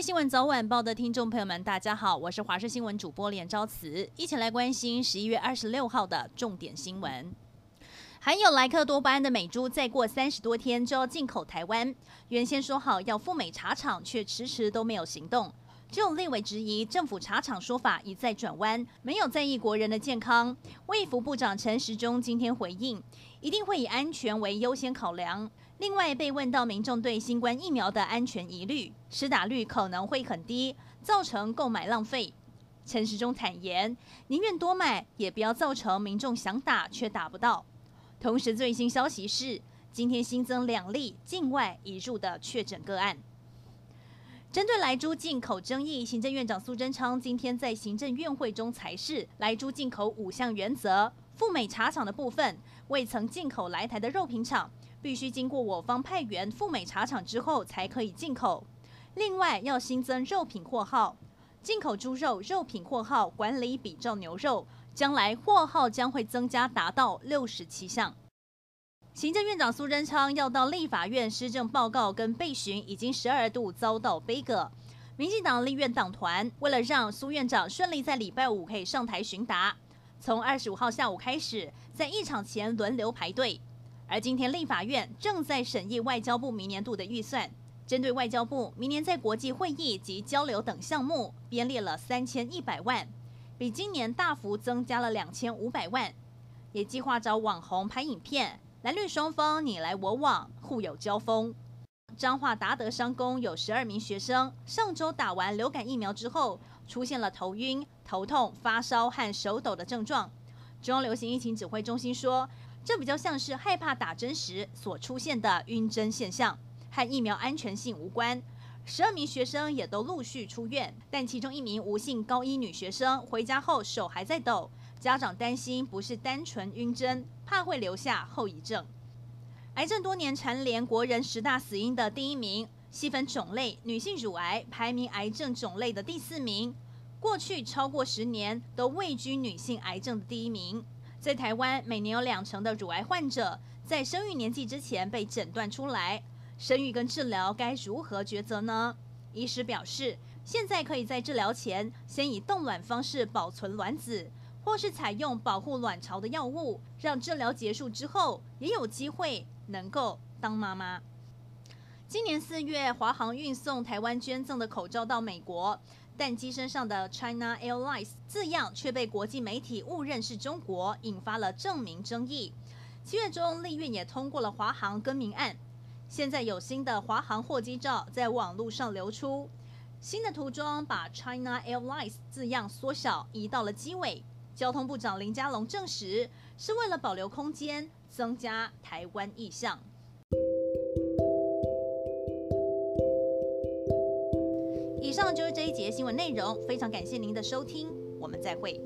新闻早晚报的听众朋友们，大家好，我是华视新闻主播连昭慈，一起来关心十一月二十六号的重点新闻。含有莱克多巴胺的美珠，再过三十多天就要进口台湾，原先说好要赴美查厂，却迟迟都没有行动。只有立委质疑政府查厂说法一再转弯，没有在意国人的健康。卫福部长陈时中今天回应，一定会以安全为优先考量。另外，被问到民众对新冠疫苗的安全疑虑，施打率可能会很低，造成购买浪费。陈时中坦言，宁愿多买，也不要造成民众想打却打不到。同时，最新消息是，今天新增两例境外移入的确诊个案。针对莱猪进口争议，行政院长苏贞昌今天在行政院会中裁示，莱猪进口五项原则：赴美茶厂的部分，未曾进口来台的肉品厂，必须经过我方派员赴美茶厂之后才可以进口。另外，要新增肉品货号，进口猪肉肉品货号管理比照牛肉，将来货号将会增加达到六十七项。行政院长苏贞昌要到立法院施政报告跟备询，已经十二度遭到杯葛。民进党立院党团为了让苏院长顺利在礼拜五可以上台询答，从二十五号下午开始，在议场前轮流排队。而今天立法院正在审议外交部明年度的预算，针对外交部明年在国际会议及交流等项目编列了三千一百万，比今年大幅增加了两千五百万，也计划找网红拍影片。蓝绿双方你来我往，互有交锋。彰化达德商工有十二名学生，上周打完流感疫苗之后，出现了头晕、头痛、发烧和手抖的症状。中央流行疫情指挥中心说，这比较像是害怕打针时所出现的晕针现象，和疫苗安全性无关。十二名学生也都陆续出院，但其中一名吴姓高一女学生回家后手还在抖。家长担心不是单纯晕针，怕会留下后遗症。癌症多年蝉联国人十大死因的第一名，细分种类，女性乳癌排名癌症种类的第四名。过去超过十年都位居女性癌症的第一名。在台湾，每年有两成的乳癌患者在生育年纪之前被诊断出来。生育跟治疗该如何抉择呢？医师表示，现在可以在治疗前先以冻卵方式保存卵子。或是采用保护卵巢的药物，让治疗结束之后也有机会能够当妈妈。今年四月，华航运送台湾捐赠的口罩到美国，但机身上的 China Airlines 字样却被国际媒体误认是中国，引发了证明争议。七月中，立院也通过了华航更名案。现在有新的华航货机照在网络上流出，新的涂装把 China Airlines 字样缩小，移到了机尾。交通部长林佳龙证实，是为了保留空间，增加台湾意向。以上就是这一节新闻内容，非常感谢您的收听，我们再会。